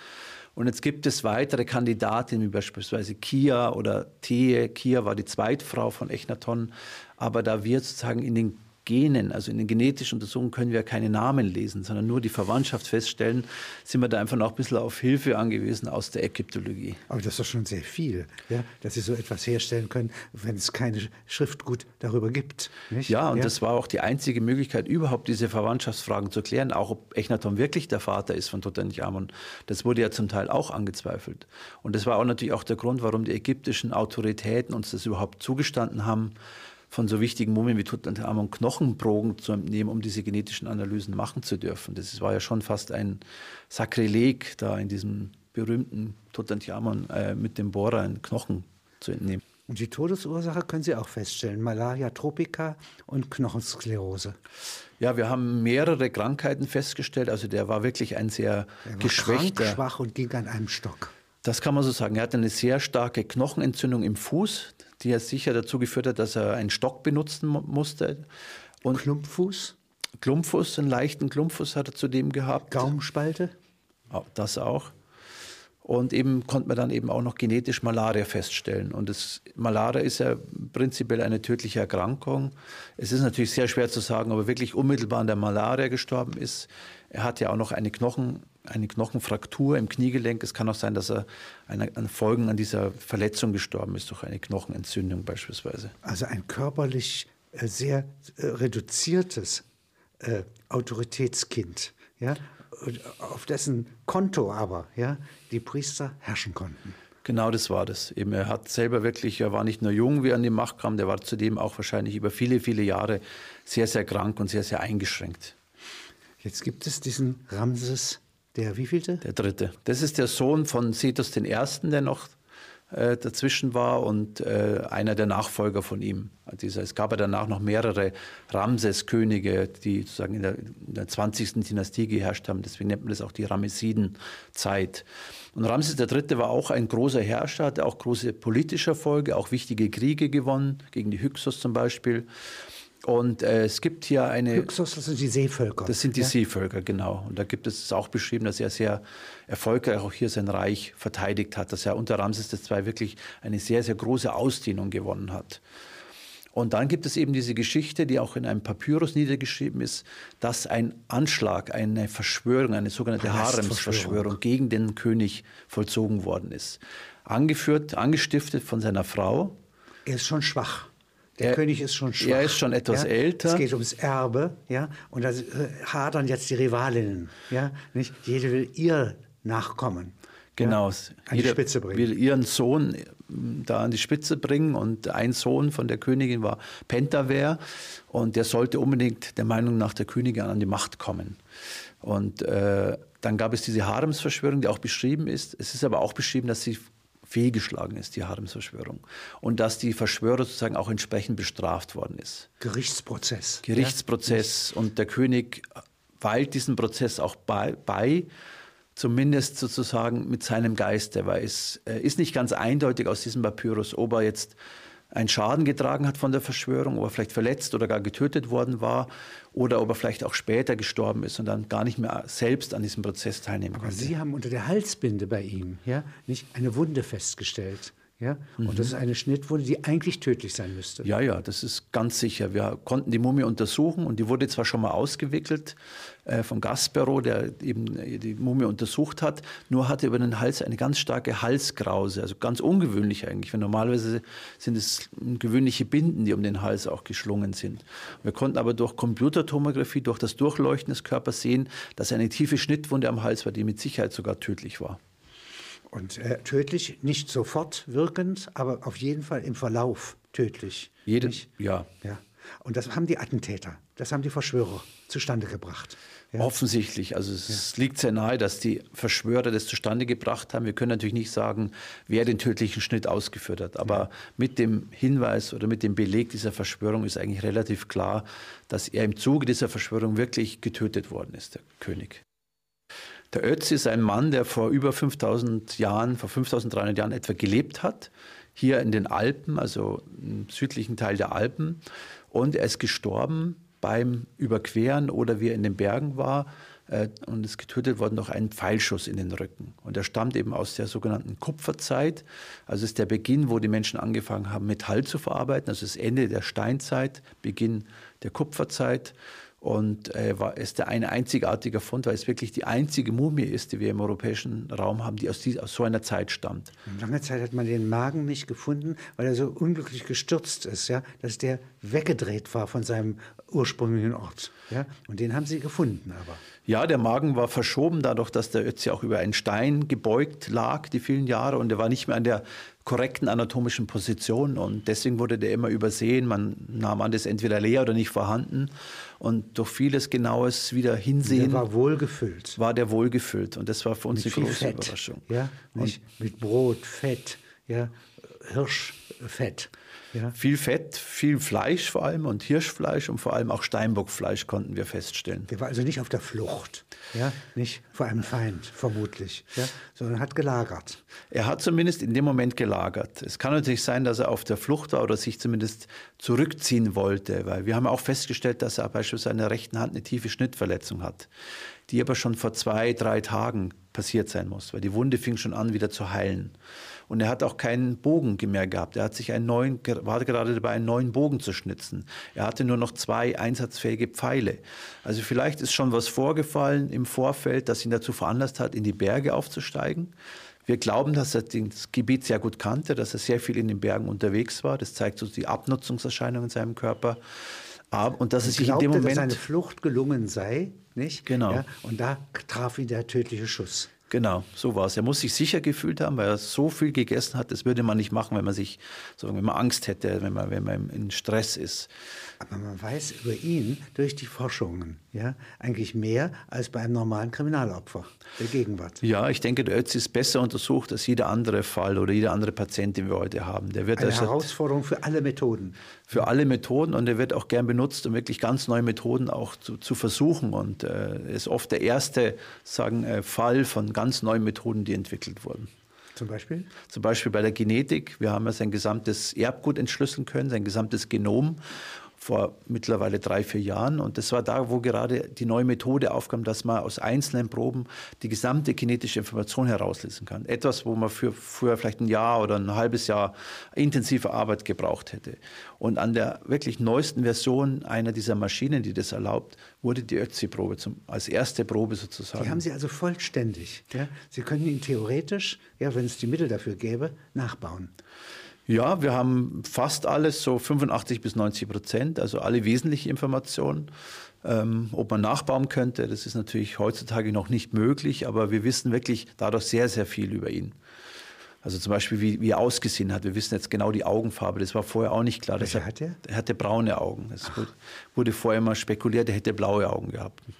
B: Und jetzt gibt es weitere Kandidatinnen, wie beispielsweise Kia oder Thea. Kia war die Zweitfrau von Echnaton. Aber da wir sozusagen in den Genen, also in den genetischen Untersuchungen können wir keine Namen lesen, sondern nur die Verwandtschaft feststellen, sind wir da einfach noch ein bisschen auf Hilfe angewiesen aus der Ägyptologie.
A: Aber das ist doch schon sehr viel, ja, dass Sie so etwas herstellen können, wenn es keine Schriftgut darüber gibt. Nicht?
B: Ja, und ja. das war auch die einzige Möglichkeit, überhaupt diese Verwandtschaftsfragen zu klären, auch ob Echnaton wirklich der Vater ist von Tutanchamun. Das wurde ja zum Teil auch angezweifelt. Und das war auch natürlich auch der Grund, warum die ägyptischen Autoritäten uns das überhaupt zugestanden haben, von so wichtigen Mumien wie Tutanchamun Knochenproben zu entnehmen, um diese genetischen Analysen machen zu dürfen. Das war ja schon fast ein Sakrileg, da in diesem berühmten Tutanchamun äh, mit dem Bohrer einen Knochen zu entnehmen.
A: Und die Todesursache können Sie auch feststellen: Malaria tropica und Knochensklerose.
B: Ja, wir haben mehrere Krankheiten festgestellt. Also der war wirklich ein sehr er war geschwächter.
A: Krank, schwach und ging an einem Stock.
B: Das kann man so sagen. Er hatte eine sehr starke Knochenentzündung im Fuß die ja sicher dazu geführt hat, dass er einen Stock benutzen musste.
A: Und Klumpfuß?
B: Klumpfuß, einen leichten Klumpfuß hat er zudem gehabt.
A: Gaumenspalte?
B: Das auch. Und eben konnte man dann eben auch noch genetisch Malaria feststellen. Und das, Malaria ist ja prinzipiell eine tödliche Erkrankung. Es ist natürlich sehr schwer zu sagen, ob er wirklich unmittelbar an der Malaria gestorben ist. Er hat ja auch noch eine, Knochen, eine Knochenfraktur im Kniegelenk. Es kann auch sein, dass er an Folgen an dieser Verletzung gestorben ist, durch eine Knochenentzündung beispielsweise.
A: Also ein körperlich äh, sehr äh, reduziertes äh, Autoritätskind. Ja? auf dessen Konto aber ja, die Priester herrschen konnten.
B: Genau das war das. Eben, er hat selber wirklich, er war nicht nur jung, wie er an die Macht kam, der war zudem auch wahrscheinlich über viele, viele Jahre sehr, sehr krank und sehr, sehr eingeschränkt.
A: Jetzt gibt es diesen Ramses, der wievielte?
B: Der dritte. Das ist der Sohn von Sethos I., der noch äh, dazwischen war und äh, einer der Nachfolger von ihm. Also es gab ja danach noch mehrere Ramses-Könige, die sozusagen in der, in der 20. Dynastie geherrscht haben. Deswegen nennt man das auch die Ramesiden-Zeit. Und Ramses III. war auch ein großer Herrscher, hatte auch große politische Erfolge, auch wichtige Kriege gewonnen, gegen die Hyksos zum Beispiel. Und äh, es gibt hier eine.
A: Hyksos, das sind die Seevölker.
B: Das sind die ja? Seevölker, genau. Und da gibt es auch beschrieben, dass er sehr erfolgreich auch hier sein Reich verteidigt hat, dass er unter Ramses II wirklich eine sehr, sehr große Ausdehnung gewonnen hat. Und dann gibt es eben diese Geschichte, die auch in einem Papyrus niedergeschrieben ist, dass ein Anschlag, eine Verschwörung, eine sogenannte Haremsverschwörung gegen den König vollzogen worden ist. Angeführt, angestiftet von seiner Frau.
A: Er ist schon schwach. Der er, König ist schon schwach.
B: Er ist schon etwas
A: ja?
B: älter.
A: Es geht ums Erbe, ja. Und da äh, hadern jetzt die Rivalinnen, ja. Nicht? Jede will ihr nachkommen.
B: Genau.
A: Ja? An die Spitze bringen.
B: will ihren Sohn äh, da an die Spitze bringen. Und ein Sohn von der Königin war Pentaver. Und der sollte unbedingt der Meinung nach der Königin an die Macht kommen. Und äh, dann gab es diese Haremsverschwörung, die auch beschrieben ist. Es ist aber auch beschrieben, dass sie fehlgeschlagen ist, die Haremsverschwörung. Und dass die Verschwörer sozusagen auch entsprechend bestraft worden ist.
A: Gerichtsprozess.
B: Gerichtsprozess. Ja? Und der König weilt diesen Prozess auch bei, bei zumindest sozusagen mit seinem Geiste, weil es äh, ist nicht ganz eindeutig aus diesem Papyrus, ob er jetzt einen Schaden getragen hat von der Verschwörung, ob er vielleicht verletzt oder gar getötet worden war oder ob er vielleicht auch später gestorben ist und dann gar nicht mehr selbst an diesem Prozess teilnehmen
A: Aber
B: konnte.
A: Sie haben unter der Halsbinde bei ihm ja, nicht eine Wunde festgestellt. Ja? Und mhm. das ist eine Schnittwunde, die eigentlich tödlich sein müsste.
B: Ja, ja, das ist ganz sicher. Wir konnten die Mumie untersuchen und die wurde zwar schon mal ausgewickelt äh, von Gaspero, der eben die Mumie untersucht hat, nur hatte über den Hals eine ganz starke Halskrause, also ganz ungewöhnlich eigentlich, weil normalerweise sind es gewöhnliche Binden, die um den Hals auch geschlungen sind. Wir konnten aber durch Computertomographie, durch das Durchleuchten des Körpers sehen, dass eine tiefe Schnittwunde am Hals war, die mit Sicherheit sogar tödlich war.
A: Und äh, tödlich, nicht sofort wirkend, aber auf jeden Fall im Verlauf tödlich.
B: Jede, ja.
A: ja. Und das haben die Attentäter, das haben die Verschwörer zustande gebracht.
B: Ja. Offensichtlich. Also es ja. liegt sehr nahe, dass die Verschwörer das zustande gebracht haben. Wir können natürlich nicht sagen, wer den tödlichen Schnitt ausgeführt hat. Aber ja. mit dem Hinweis oder mit dem Beleg dieser Verschwörung ist eigentlich relativ klar, dass er im Zuge dieser Verschwörung wirklich getötet worden ist, der König. Der Ötzi ist ein Mann, der vor über 5000 Jahren, vor 5300 Jahren etwa gelebt hat, hier in den Alpen, also im südlichen Teil der Alpen. Und er ist gestorben beim Überqueren oder wie er in den Bergen war äh, und ist getötet worden durch einen Pfeilschuss in den Rücken. Und er stammt eben aus der sogenannten Kupferzeit. Also ist der Beginn, wo die Menschen angefangen haben, Metall zu verarbeiten. Also das Ende der Steinzeit, Beginn der Kupferzeit. Und äh, war, ist der eine einzigartige Fund, weil es wirklich die einzige Mumie ist, die wir im europäischen Raum haben, die aus, die, aus so einer Zeit stammt.
A: Lange Zeit hat man den Magen nicht gefunden, weil er so unglücklich gestürzt ist, ja, dass der weggedreht war von seinem ursprünglichen Ort. Ja? Und den haben sie gefunden aber.
B: Ja, der Magen war verschoben dadurch, dass der Ötzi auch über einen Stein gebeugt lag die vielen Jahre und er war nicht mehr an der korrekten anatomischen Position und deswegen wurde der immer übersehen. Man nahm an, das ist entweder leer oder nicht vorhanden und durch vieles genaues wieder hinsehen.
A: Der war wohlgefüllt.
B: War der wohlgefüllt und das war für uns
A: Mit
B: eine große
A: Fett,
B: Überraschung.
A: Ja, nicht mit Brot, Fett, ja, Hirschfett.
B: Ja. Viel Fett, viel Fleisch vor allem und Hirschfleisch und vor allem auch Steinbockfleisch konnten wir feststellen.
A: Der war also nicht auf der Flucht, ja, nicht vor einem Feind vermutlich, ja, sondern hat gelagert.
B: Er hat zumindest in dem Moment gelagert. Es kann natürlich sein, dass er auf der Flucht war oder sich zumindest zurückziehen wollte, weil wir haben auch festgestellt, dass er beispielsweise an der rechten Hand eine tiefe Schnittverletzung hat. die aber schon vor zwei, drei Tagen passiert sein muss, weil die Wunde fing schon an, wieder zu heilen. Und er hat auch keinen Bogen mehr gehabt. Er hat sich einen neuen, war gerade dabei, einen neuen Bogen zu schnitzen. Er hatte nur noch zwei einsatzfähige Pfeile. Also vielleicht ist schon was vorgefallen im Vorfeld, das ihn dazu veranlasst hat, in die Berge aufzusteigen. Wir glauben, dass er das Gebiet sehr gut kannte, dass er sehr viel in den Bergen unterwegs war. Das zeigt so die Abnutzungserscheinungen in seinem Körper. Und dass es sich glaubte, in dem Moment.
A: dass seine Flucht gelungen sei, nicht?
B: Genau.
A: Ja, und da traf ihn der tödliche Schuss.
B: Genau, so war es. Er muss sich sicher gefühlt haben, weil er so viel gegessen hat. Das würde man nicht machen, wenn man sich, wenn man Angst hätte, wenn man, wenn man in Stress ist.
A: Aber man weiß über ihn durch die Forschungen ja, eigentlich mehr als bei einem normalen Kriminalopfer der Gegenwart.
B: Ja, ich denke, der Ötzi ist besser untersucht als jeder andere Fall oder jeder andere Patient, den wir heute haben. Der wird
A: Eine also Herausforderung für alle Methoden.
B: Für alle Methoden und er wird auch gern benutzt, um wirklich ganz neue Methoden auch zu, zu versuchen. Und äh, ist oft der erste sagen, äh, Fall von ganz neuen Methoden, die entwickelt wurden.
A: Zum Beispiel?
B: Zum Beispiel bei der Genetik. Wir haben ja sein gesamtes Erbgut entschlüsseln können, sein gesamtes Genom vor mittlerweile drei, vier Jahren. Und das war da, wo gerade die neue Methode aufkam, dass man aus einzelnen Proben die gesamte kinetische Information herauslesen kann. Etwas, wo man für, früher vielleicht ein Jahr oder ein halbes Jahr intensive Arbeit gebraucht hätte. Und an der wirklich neuesten Version einer dieser Maschinen, die das erlaubt, wurde die Ötzi-Probe als erste Probe sozusagen.
A: Die haben Sie also vollständig. Ja? Sie können ihn theoretisch, ja, wenn es die Mittel dafür gäbe, nachbauen.
B: Ja, wir haben fast alles, so 85 bis 90 Prozent, also alle wesentlichen Informationen. Ähm, ob man nachbauen könnte, das ist natürlich heutzutage noch nicht möglich, aber wir wissen wirklich dadurch sehr, sehr viel über ihn. Also zum Beispiel, wie, wie er ausgesehen hat. Wir wissen jetzt genau die Augenfarbe. Das war vorher auch nicht klar.
A: Welche hat er?
B: Er hatte braune Augen. Es wurde vorher immer spekuliert, er hätte blaue Augen gehabt. Und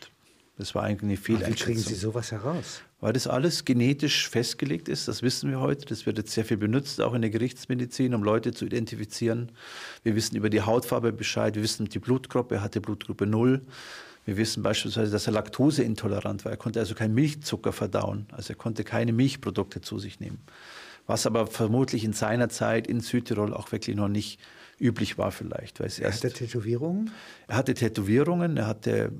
B: das war eigentlich eine Fehleinschätzung.
A: Wie kriegen Sie sowas heraus?
B: Weil das alles genetisch festgelegt ist, das wissen wir heute. Das wird jetzt sehr viel benutzt, auch in der Gerichtsmedizin, um Leute zu identifizieren. Wir wissen über die Hautfarbe Bescheid, wir wissen die Blutgruppe, er hatte Blutgruppe 0. Wir wissen beispielsweise, dass er laktoseintolerant war. Er konnte also keinen Milchzucker verdauen. Also er konnte keine Milchprodukte zu sich nehmen. Was aber vermutlich in seiner Zeit in Südtirol auch wirklich noch nicht üblich war vielleicht. Weil es
A: er hatte Tätowierungen?
B: Er hatte Tätowierungen, er hatte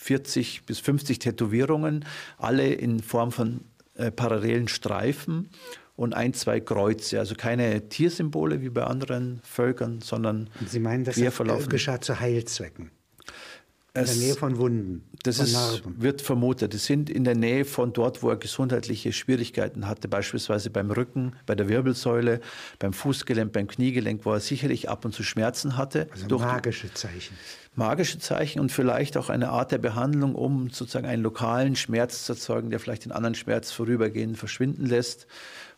B: 40 bis 50 Tätowierungen, alle in Form von äh, parallelen Streifen und ein, zwei Kreuze. Also keine Tiersymbole wie bei anderen Völkern, sondern
A: und Sie meinen, das geschah zu Heilzwecken? In der Nähe von Wunden.
B: Das
A: von
B: ist, wird vermutet. Es sind in der Nähe von dort, wo er gesundheitliche Schwierigkeiten hatte, beispielsweise beim Rücken, bei der Wirbelsäule, beim Fußgelenk, beim Kniegelenk, wo er sicherlich ab und zu Schmerzen hatte.
A: Also magische Zeichen.
B: Magische Zeichen und vielleicht auch eine Art der Behandlung, um sozusagen einen lokalen Schmerz zu erzeugen, der vielleicht den anderen Schmerz vorübergehend verschwinden lässt.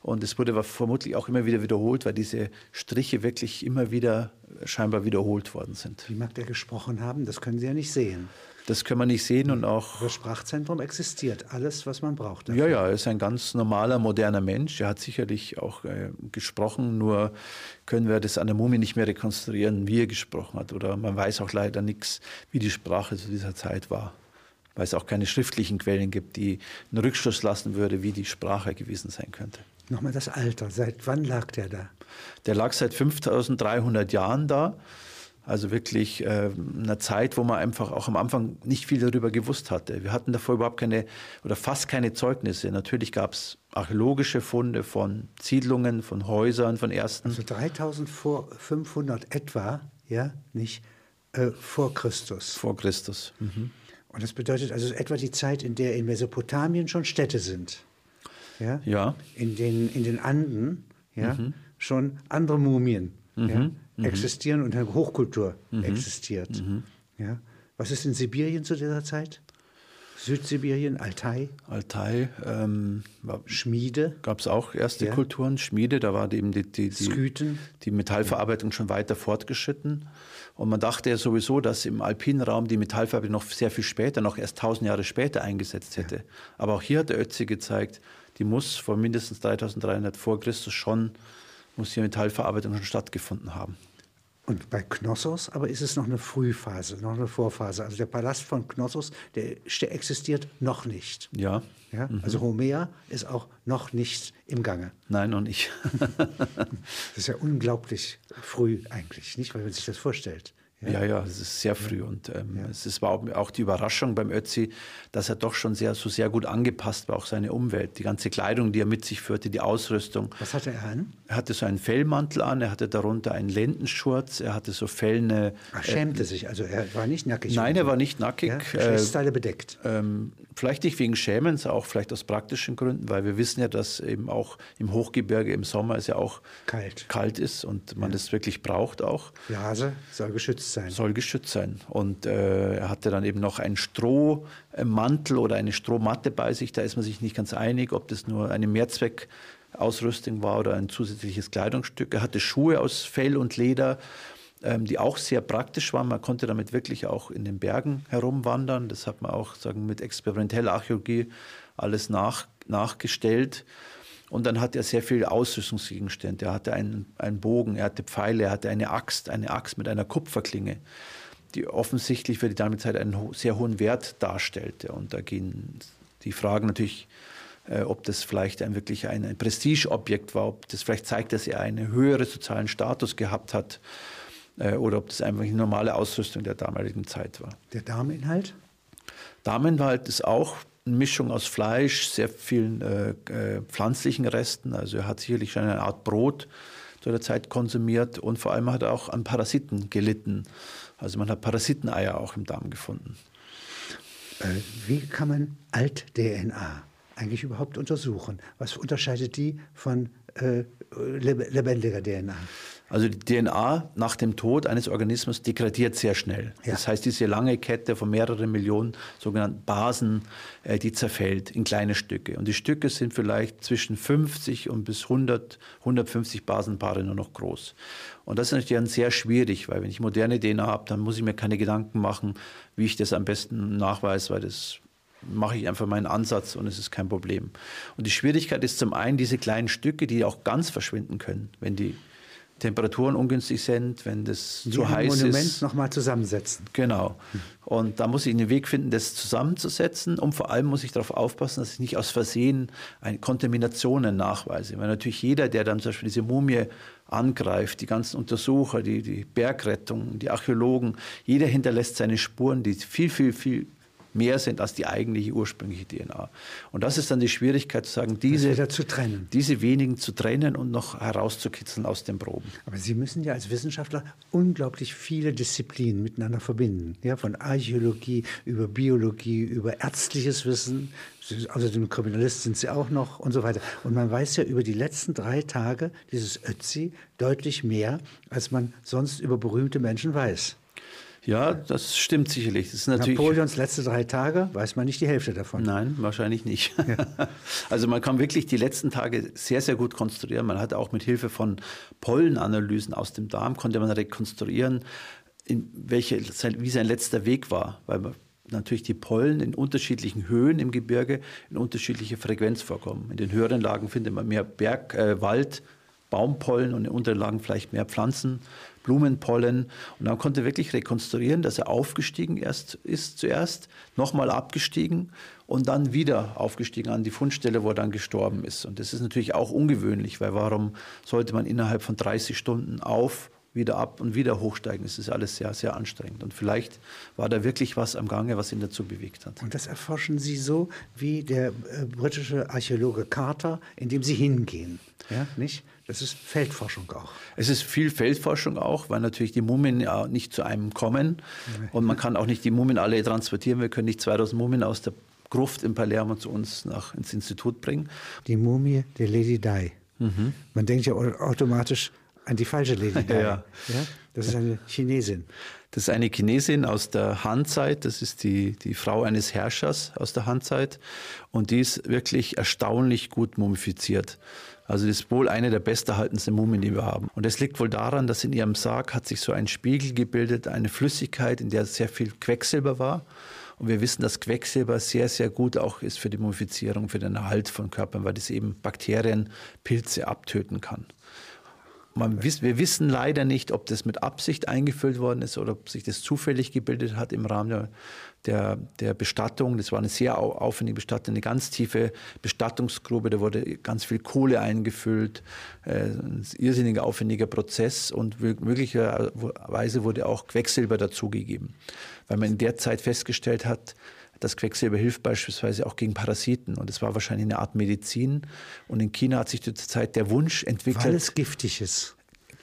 B: Und es wurde vermutlich auch immer wieder wiederholt, weil diese Striche wirklich immer wieder scheinbar wiederholt worden sind.
A: Wie mag der gesprochen haben? Das können Sie ja nicht sehen.
B: Das können wir nicht sehen und auch.
A: Das Sprachzentrum existiert, alles, was man braucht.
B: Dafür. Ja, ja, er ist ein ganz normaler, moderner Mensch. Er hat sicherlich auch äh, gesprochen, nur können wir das an der Mumie nicht mehr rekonstruieren, wie er gesprochen hat. Oder man weiß auch leider nichts, wie die Sprache zu dieser Zeit war. Weil es auch keine schriftlichen Quellen gibt, die einen Rückschluss lassen würde, wie die Sprache gewesen sein könnte.
A: Nochmal das Alter. Seit wann lag der da?
B: Der lag seit 5300 Jahren da. Also wirklich äh, einer Zeit, wo man einfach auch am Anfang nicht viel darüber gewusst hatte. Wir hatten davor überhaupt keine oder fast keine Zeugnisse. Natürlich gab es archäologische Funde von Siedlungen, von Häusern, von ersten.
A: Also 3500 etwa, ja, nicht äh, vor Christus.
B: Vor Christus.
A: Mhm. Und das bedeutet also etwa die Zeit, in der in Mesopotamien schon Städte sind ja,
B: ja.
A: In, den, in den Anden ja, mhm. schon andere Mumien mhm. ja, mhm. existieren und eine Hochkultur mhm. existiert. Mhm. Ja. Was ist in Sibirien zu dieser Zeit? Südsibirien, Altai?
B: Altai. Ähm,
A: Schmiede?
B: Gab es auch erste ja. Kulturen. Schmiede, da war eben die, die, die, die Metallverarbeitung schon weiter fortgeschritten. Und man dachte ja sowieso, dass im alpinen Raum die Metallverarbeitung noch sehr viel später, noch erst tausend Jahre später eingesetzt hätte. Ja. Aber auch hier hat der Ötzi gezeigt, die muss vor mindestens 3300 vor Christus schon, muss hier Metallverarbeitung schon stattgefunden haben.
A: Und bei Knossos aber ist es noch eine Frühphase, noch eine Vorphase. Also der Palast von Knossos, der, der existiert noch nicht.
B: Ja.
A: ja? Mhm. Also Homer ist auch noch nicht im Gange.
B: Nein, noch nicht.
A: das ist ja unglaublich früh eigentlich, nicht, weil man sich das vorstellt.
B: Ja, ja, es ist sehr früh. Und ähm, ja. es war auch die Überraschung beim Ötzi, dass er doch schon sehr, so sehr gut angepasst war, auch seine Umwelt. Die ganze Kleidung, die er mit sich führte, die Ausrüstung.
A: Was hatte er an?
B: Er hatte so einen Fellmantel an, er hatte darunter einen Lendenschurz, er hatte so fellene.
A: Er schämte äh, sich, also er war nicht nackig.
B: Nein, er war nicht nackig. Ja,
A: äh, bedeckt.
B: Ähm, vielleicht nicht wegen Schämens, auch vielleicht aus praktischen Gründen, weil wir wissen ja, dass eben auch im Hochgebirge im Sommer es ja auch
A: kalt,
B: kalt ist und man ja. das wirklich braucht auch.
A: Hase soll geschützt sein.
B: Soll geschützt sein. Und äh, er hatte dann eben noch einen Strohmantel oder eine Strohmatte bei sich. Da ist man sich nicht ganz einig, ob das nur eine Mehrzweckausrüstung war oder ein zusätzliches Kleidungsstück. Er hatte Schuhe aus Fell und Leder, die auch sehr praktisch waren. Man konnte damit wirklich auch in den Bergen herumwandern. Das hat man auch sagen, mit experimenteller Archäologie alles nach, nachgestellt. Und dann hat er sehr viele Ausrüstungsgegenstände. Er hatte einen, einen Bogen, er hatte Pfeile, er hatte eine Axt, eine Axt mit einer Kupferklinge die offensichtlich für die damalige Zeit einen sehr hohen Wert darstellte. Und da gehen die Fragen natürlich, äh, ob das vielleicht ein, wirklich ein, ein Prestigeobjekt war, ob das vielleicht zeigt, dass er einen höheren sozialen Status gehabt hat oder ob das einfach eine normale Ausrüstung der damaligen Zeit war.
A: Der Darminhalt?
B: Darminhalt ist auch eine Mischung aus Fleisch, sehr vielen äh, äh, pflanzlichen Resten. Also er hat sicherlich schon eine Art Brot zu der Zeit konsumiert und vor allem hat er auch an Parasiten gelitten. Also man hat Parasiteneier auch im Darm gefunden.
A: Äh, wie kann man Alt-DNA eigentlich überhaupt untersuchen? Was unterscheidet die von äh, lebendiger DNA?
B: Also die DNA nach dem Tod eines Organismus degradiert sehr schnell. Ja. Das heißt, diese lange Kette von mehreren Millionen sogenannten Basen, äh, die zerfällt in kleine Stücke. Und die Stücke sind vielleicht zwischen 50 und bis 100, 150 Basenpaare nur noch groß. Und das ist natürlich dann sehr schwierig, weil wenn ich moderne DNA habe, dann muss ich mir keine Gedanken machen, wie ich das am besten nachweise, weil das mache ich einfach meinen Ansatz und es ist kein Problem. Und die Schwierigkeit ist zum einen diese kleinen Stücke, die auch ganz verschwinden können, wenn die Temperaturen ungünstig sind, wenn das
A: zu heiß Monument ist. Monument nochmal zusammensetzen.
B: Genau. Und da muss ich einen Weg finden, das zusammenzusetzen. Und vor allem muss ich darauf aufpassen, dass ich nicht aus Versehen Kontaminationen nachweise. Weil natürlich jeder, der dann zum Beispiel diese Mumie angreift, die ganzen Untersucher, die, die Bergrettung, die Archäologen, jeder hinterlässt seine Spuren, die viel, viel, viel mehr sind als die eigentliche ursprüngliche DNA. Und das ist dann die Schwierigkeit zu sagen, diese,
A: zu
B: diese wenigen zu trennen und noch herauszukitzeln aus den Proben.
A: Aber Sie müssen ja als Wissenschaftler unglaublich viele Disziplinen miteinander verbinden. Ja, von Archäologie über Biologie, über ärztliches Wissen, außerdem Kriminalist sind Sie auch noch und so weiter. Und man weiß ja über die letzten drei Tage dieses Ötzi deutlich mehr, als man sonst über berühmte Menschen weiß.
B: Ja, das stimmt sicherlich. Das ist natürlich
A: Napoleons letzte drei Tage weiß man nicht die Hälfte davon.
B: Nein, wahrscheinlich nicht. Ja. Also man kann wirklich die letzten Tage sehr, sehr gut konstruieren. Man hat auch mit Hilfe von Pollenanalysen aus dem Darm konnte man rekonstruieren, welche, wie sein letzter Weg war, weil natürlich die Pollen in unterschiedlichen Höhen im Gebirge in unterschiedlicher Frequenz vorkommen. In den höheren Lagen findet man mehr Berg, äh, Wald, Baumpollen und in unteren Lagen vielleicht mehr Pflanzen. Blumenpollen. Und dann konnte er wirklich rekonstruieren, dass er aufgestiegen erst ist zuerst, nochmal abgestiegen und dann wieder aufgestiegen an die Fundstelle, wo er dann gestorben ist. Und das ist natürlich auch ungewöhnlich, weil warum sollte man innerhalb von 30 Stunden auf wieder ab und wieder hochsteigen. Das ist alles sehr, sehr anstrengend. Und vielleicht war da wirklich was am Gange, was ihn dazu bewegt hat.
A: Und das erforschen Sie so wie der äh, britische Archäologe Carter, indem Sie hingehen. Ja, nicht? Das ist Feldforschung auch.
B: Es ist viel Feldforschung auch, weil natürlich die Mumien ja nicht zu einem kommen. Und man kann auch nicht die Mumien alle transportieren. Wir können nicht 2000 Mumien aus der Gruft in Palermo zu uns nach, ins Institut bringen.
A: Die Mumie der Lady Di. Mhm. Man denkt ja automatisch an die falsche Lady Di. ja. ja. Das ist eine Chinesin.
B: Das ist eine Chinesin aus der Han-Zeit. Das ist die, die Frau eines Herrschers aus der Han-Zeit. Und die ist wirklich erstaunlich gut mumifiziert. Also das ist wohl eine der besterhaltensten Mumien, die wir haben. Und das liegt wohl daran, dass in ihrem Sarg hat sich so ein Spiegel gebildet, eine Flüssigkeit, in der sehr viel Quecksilber war. Und wir wissen, dass Quecksilber sehr, sehr gut auch ist für die Mumifizierung, für den Erhalt von Körpern, weil das eben Bakterien, Pilze abtöten kann. man, wir wissen leider nicht, ob das mit Absicht eingefüllt worden ist oder ob sich das zufällig gebildet hat im Rahmen der, der, der Bestattung. Das war eine sehr aufwendige Bestattung, eine ganz tiefe Bestattungsgrube. Da wurde ganz viel Kohle eingefüllt. Äh, ein irrsinnig aufwendiger Prozess und möglicherweise wurde auch Quecksilber dazugegeben, weil man in der Zeit festgestellt hat, das Quecksilber hilft beispielsweise auch gegen Parasiten und es war wahrscheinlich eine Art Medizin. Und in China hat sich zur Zeit der Wunsch entwickelt. Weil
A: es giftig ist.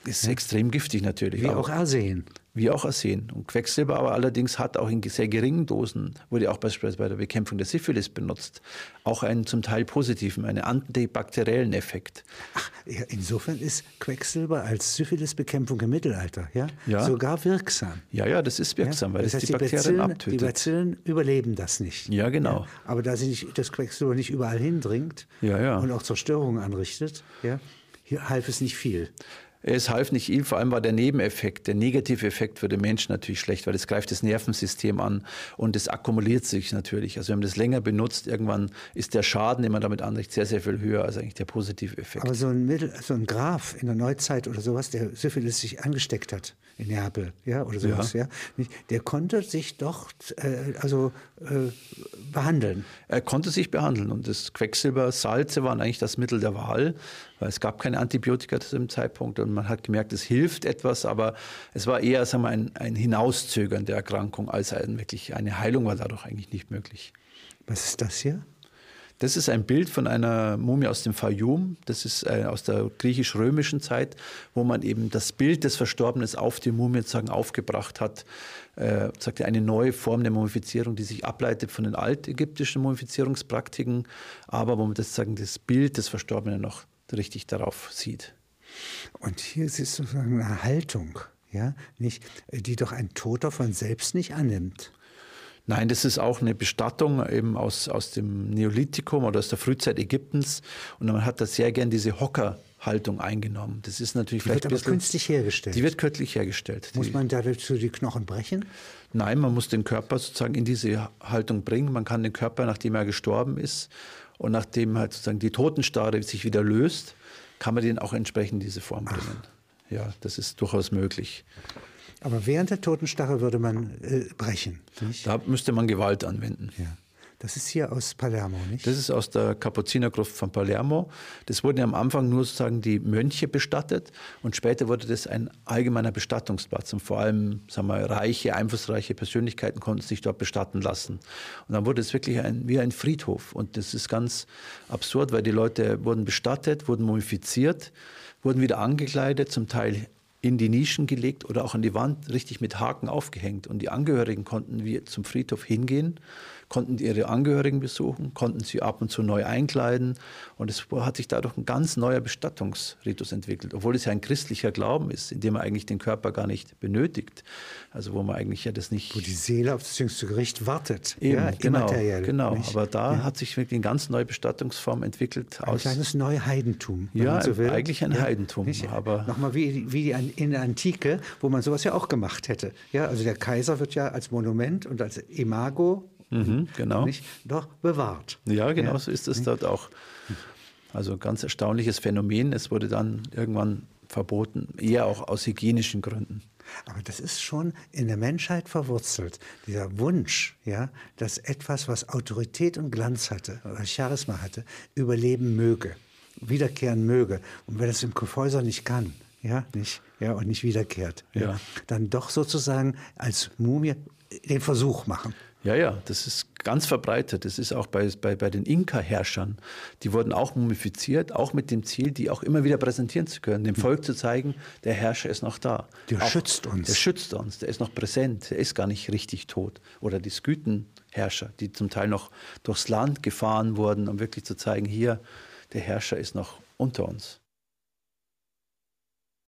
B: Ist ja. extrem giftig natürlich.
A: Wie auch Arsen.
B: Wie auch Arsen. Und Quecksilber aber allerdings hat auch in sehr geringen Dosen, wurde auch beispielsweise bei der Bekämpfung der Syphilis benutzt, auch einen zum Teil positiven, einen antibakteriellen Effekt.
A: Ach, ja, insofern ist Quecksilber als Syphilisbekämpfung im Mittelalter ja,
B: ja,
A: sogar wirksam.
B: Ja, ja, das ist wirksam, ja? weil das heißt, es die, die Bakterien Bazillen, abtötet.
A: Die Bazillen überleben das nicht.
B: Ja, genau.
A: Aber da sie nicht, das Quecksilber nicht überall hindringt und auch Zerstörungen anrichtet, ja, hier half es nicht viel.
B: Es half nicht viel, vor allem war der Nebeneffekt, der negative Effekt für den Menschen natürlich schlecht, weil es greift das Nervensystem an und es akkumuliert sich natürlich. Also wenn man das länger benutzt, irgendwann ist der Schaden, den man damit anrichtet, sehr, sehr viel höher als eigentlich der positive Effekt.
A: Aber so ein, Mittel, so ein Graf in der Neuzeit oder sowas, der Syphilis sich angesteckt hat in Neapel, ja, oder sowas, ja, ja der konnte sich doch äh, also äh, behandeln.
B: Er konnte sich behandeln und das Quecksilber, Salze waren eigentlich das Mittel der Wahl weil es gab keine Antibiotika zu dem Zeitpunkt und man hat gemerkt, es hilft etwas, aber es war eher sagen wir, ein, ein Hinauszögern der Erkrankung als ein, wirklich eine Heilung war dadurch eigentlich nicht möglich.
A: Was ist das hier?
B: Das ist ein Bild von einer Mumie aus dem Fayum. Das ist äh, aus der griechisch-römischen Zeit, wo man eben das Bild des Verstorbenen auf die Mumie sozusagen aufgebracht hat. Äh, sagte eine neue Form der Mumifizierung, die sich ableitet von den altägyptischen Mumifizierungspraktiken, aber wo man das, sagen, das Bild des Verstorbenen noch richtig darauf sieht.
A: Und hier ist es sozusagen eine Haltung, ja, nicht, die doch ein Toter von selbst nicht annimmt.
B: Nein, das ist auch eine Bestattung eben aus, aus dem Neolithikum oder aus der Frühzeit Ägyptens. Und man hat da sehr gern diese Hockerhaltung eingenommen. Das ist natürlich
A: die vielleicht wird aber bisschen, künstlich hergestellt.
B: Die wird künstlich hergestellt.
A: Muss man dazu die Knochen brechen?
B: Nein, man muss den Körper sozusagen in diese Haltung bringen. Man kann den Körper, nachdem er gestorben ist, und nachdem halt sozusagen die Totenstarre sich wieder löst, kann man den auch entsprechend diese Form bringen. Ach. Ja, das ist durchaus möglich.
A: Aber während der Totenstarre würde man äh, brechen.
B: Nicht? Da müsste man Gewalt anwenden.
A: Ja. Das ist hier aus Palermo, nicht?
B: Das ist aus der Kapuzinergruft von Palermo. Das wurden am Anfang nur sozusagen die Mönche bestattet und später wurde das ein allgemeiner Bestattungsplatz. Und vor allem sagen wir, reiche, einflussreiche Persönlichkeiten konnten sich dort bestatten lassen. Und dann wurde es wirklich ein, wie ein Friedhof. Und das ist ganz absurd, weil die Leute wurden bestattet, wurden mumifiziert, wurden wieder angekleidet, zum Teil in die Nischen gelegt oder auch an die Wand richtig mit Haken aufgehängt. Und die Angehörigen konnten wie zum Friedhof hingehen konnten ihre Angehörigen besuchen, konnten sie ab und zu neu einkleiden. Und es hat sich dadurch ein ganz neuer Bestattungsritus entwickelt, obwohl es ja ein christlicher Glauben ist, in dem man eigentlich den Körper gar nicht benötigt. Also wo man eigentlich ja das nicht...
A: Wo die Seele auf das jüngste Gericht wartet.
B: Eben, ja, genau, genau. Aber da ja. hat sich wirklich eine ganz neue Bestattungsform entwickelt.
A: Ein aus, kleines Neuheidentum.
B: Ja, so eigentlich ein ja, Heidentum. Nicht? Aber
A: Nochmal wie, wie in der Antike, wo man sowas ja auch gemacht hätte. Ja, also der Kaiser wird ja als Monument und als Imago
B: Mhm, genau.
A: Nicht, doch bewahrt.
B: Ja, genau ja. so ist es dort auch. Also ganz erstaunliches Phänomen. Es wurde dann irgendwann verboten, eher auch aus hygienischen Gründen.
A: Aber das ist schon in der Menschheit verwurzelt. Dieser Wunsch, ja, dass etwas, was Autorität und Glanz hatte oder Charisma hatte, überleben möge, wiederkehren möge. Und wenn es im Kyffhäuser nicht kann, ja, nicht, ja, und nicht wiederkehrt, ja. ja. dann doch sozusagen als Mumie den Versuch machen.
B: Ja, ja, das ist ganz verbreitet. Das ist auch bei, bei, bei den Inka-Herrschern. Die wurden auch mumifiziert, auch mit dem Ziel, die auch immer wieder präsentieren zu können, dem Volk zu zeigen, der Herrscher ist noch da.
A: Der
B: auch,
A: schützt uns.
B: Der schützt uns, der ist noch präsent, der ist gar nicht richtig tot. Oder die Skythen-Herrscher, die zum Teil noch durchs Land gefahren wurden, um wirklich zu zeigen, hier, der Herrscher ist noch unter uns.